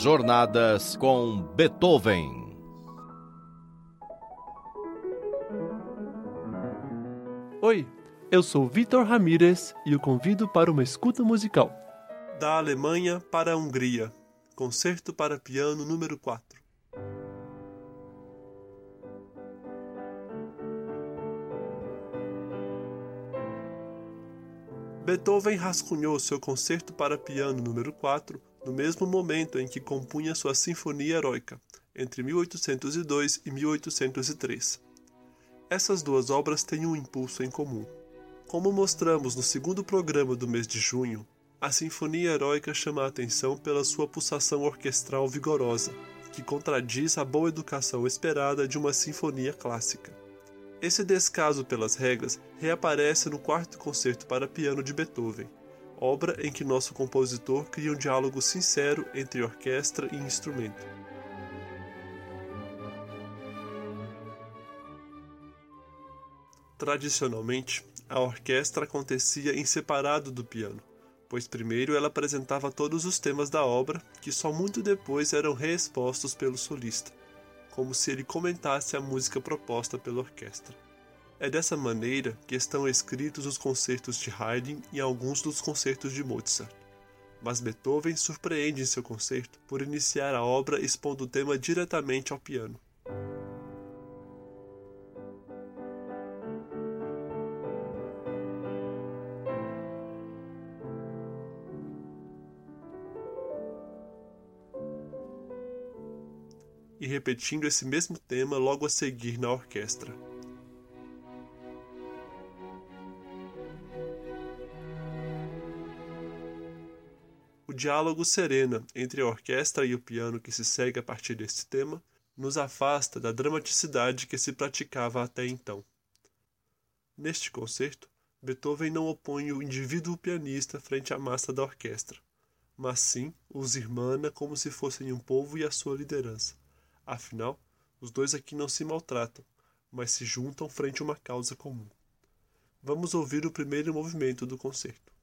Jornadas com Beethoven. Oi, eu sou Vitor Ramírez e o convido para uma escuta musical. Da Alemanha para a Hungria, Concerto para Piano número 4. Beethoven rascunhou seu concerto para piano número 4 no mesmo momento em que compunha sua Sinfonia Heroica, entre 1802 e 1803. Essas duas obras têm um impulso em comum. Como mostramos no segundo programa do mês de junho, a Sinfonia Heroica chama a atenção pela sua pulsação orquestral vigorosa, que contradiz a boa educação esperada de uma sinfonia clássica. Esse descaso pelas regras reaparece no quarto concerto para piano de Beethoven, obra em que nosso compositor cria um diálogo sincero entre orquestra e instrumento. Tradicionalmente, a orquestra acontecia em separado do piano, pois primeiro ela apresentava todos os temas da obra, que só muito depois eram reexpostos pelo solista como se ele comentasse a música proposta pela orquestra. É dessa maneira que estão escritos os concertos de Haydn e alguns dos concertos de Mozart. Mas Beethoven surpreende em seu concerto por iniciar a obra expondo o tema diretamente ao piano. e repetindo esse mesmo tema logo a seguir na orquestra. O diálogo serena entre a orquestra e o piano que se segue a partir deste tema nos afasta da dramaticidade que se praticava até então. Neste concerto, Beethoven não opõe o indivíduo pianista frente à massa da orquestra, mas sim os irmana como se fossem um povo e a sua liderança Afinal, os dois aqui não se maltratam, mas se juntam frente a uma causa comum. Vamos ouvir o primeiro movimento do concerto.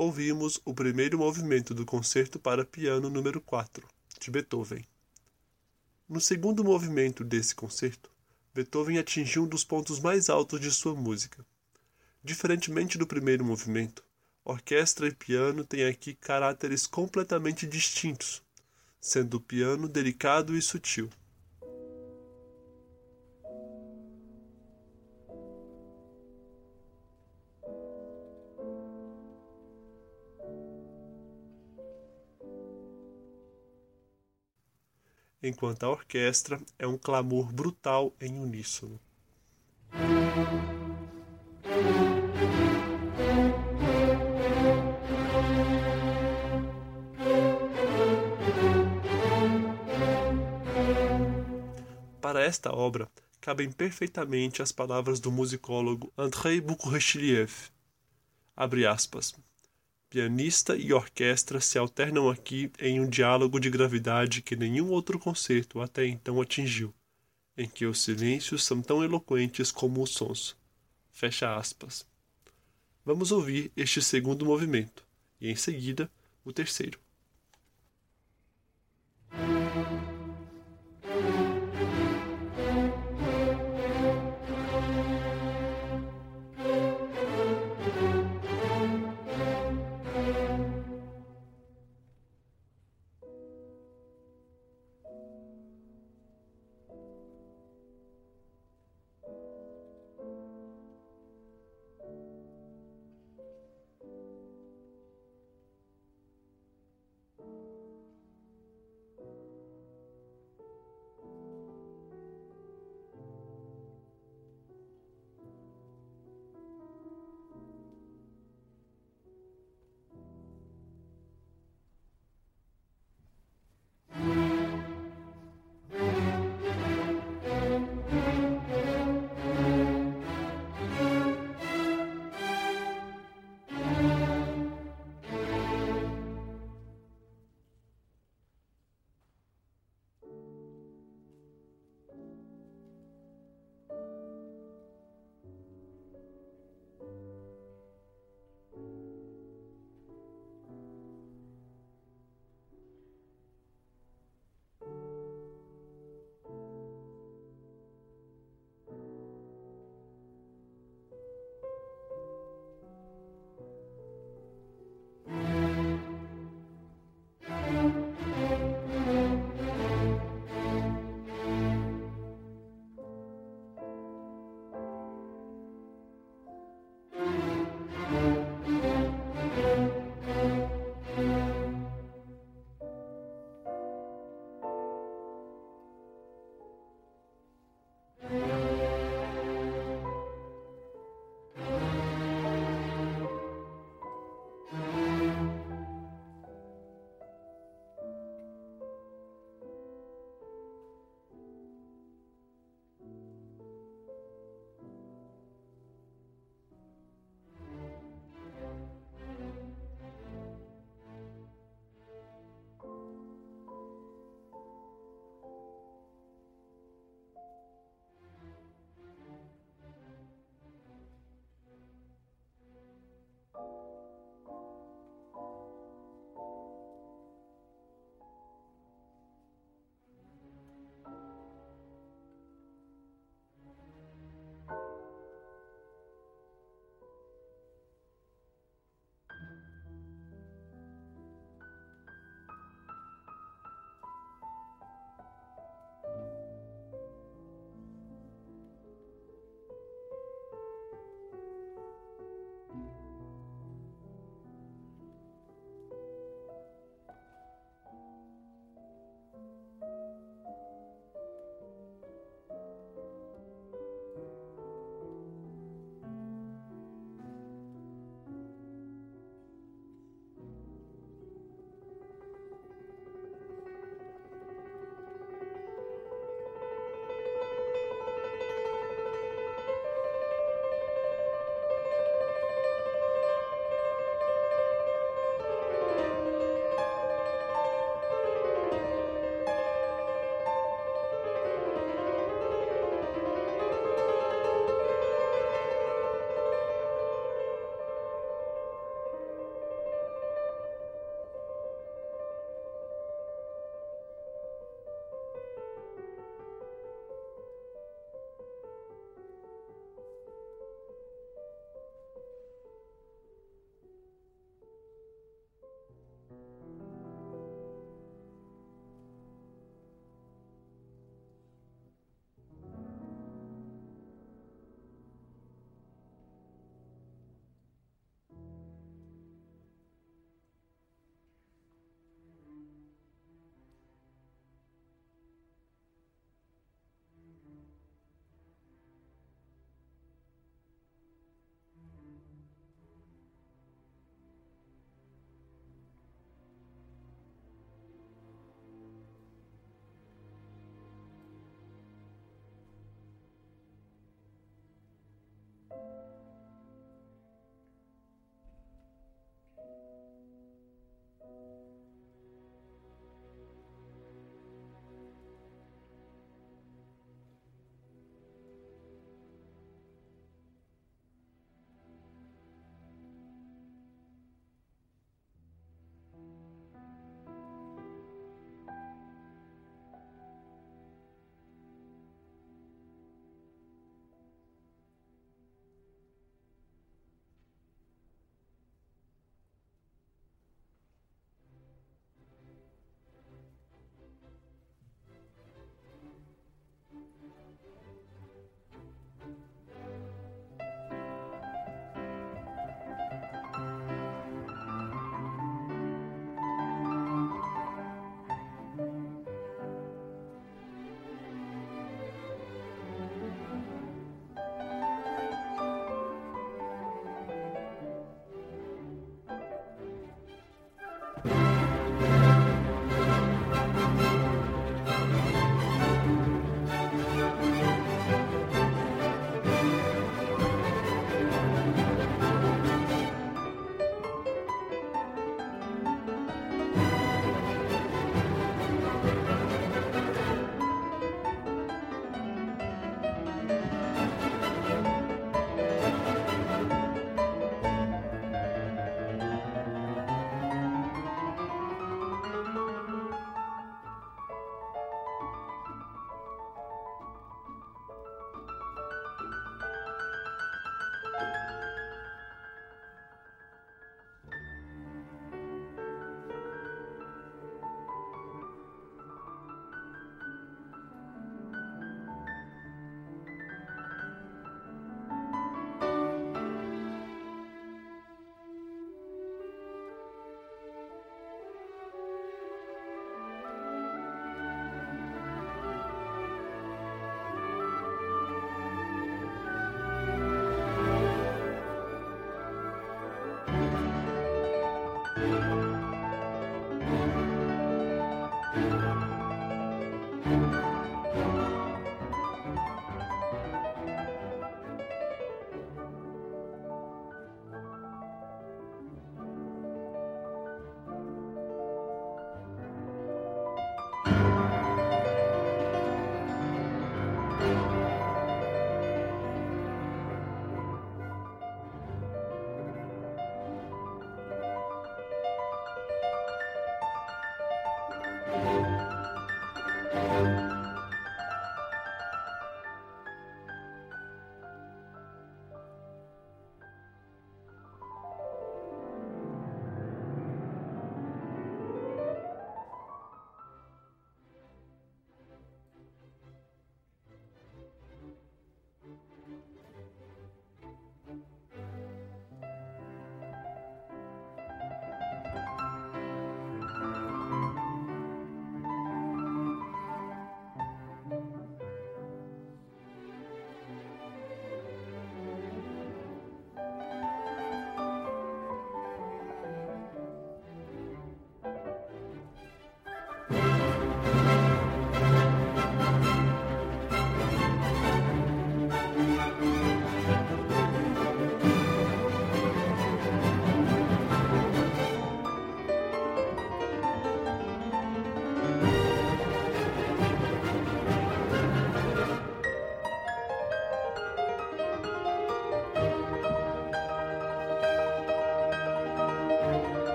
Ouvimos o primeiro movimento do Concerto para Piano número 4, de Beethoven. No segundo movimento desse concerto, Beethoven atingiu um dos pontos mais altos de sua música. Diferentemente do primeiro movimento, orquestra e piano têm aqui caráteres completamente distintos, sendo o piano delicado e sutil. Enquanto a orquestra é um clamor brutal em uníssono. Para esta obra, cabem perfeitamente as palavras do musicólogo Andrei Boukhochiliev. Abre aspas. Pianista e orquestra se alternam aqui em um diálogo de gravidade que nenhum outro concerto até então atingiu, em que os silêncios são tão eloquentes como os sons. Fecha aspas. Vamos ouvir este segundo movimento e, em seguida, o terceiro.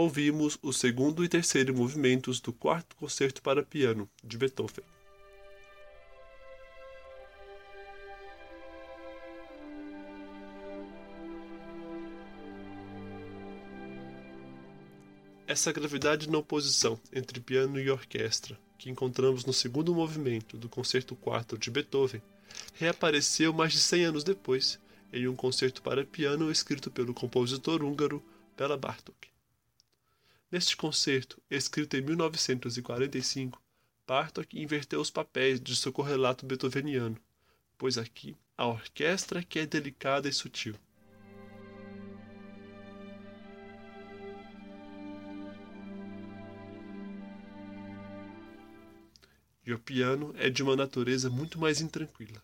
Ouvimos o segundo e terceiro movimentos do quarto concerto para piano de Beethoven. Essa gravidade na oposição entre piano e orquestra, que encontramos no segundo movimento do Concerto IV de Beethoven, reapareceu mais de 100 anos depois em um concerto para piano escrito pelo compositor húngaro Bela Bartók. Neste concerto, escrito em 1945, Bartók inverteu os papéis de seu correlato beethoveniano, pois aqui a orquestra que é delicada e sutil. E o piano é de uma natureza muito mais intranquila.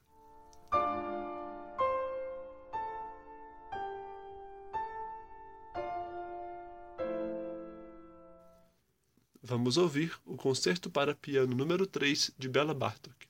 Vamos ouvir o Concerto para Piano número 3 de Bela Bartók.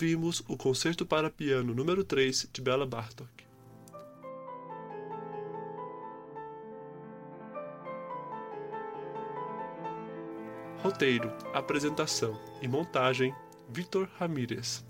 Ouvimos o Concerto para Piano número 3 de Bela Bartok. Roteiro, apresentação e montagem: Vitor Ramírez.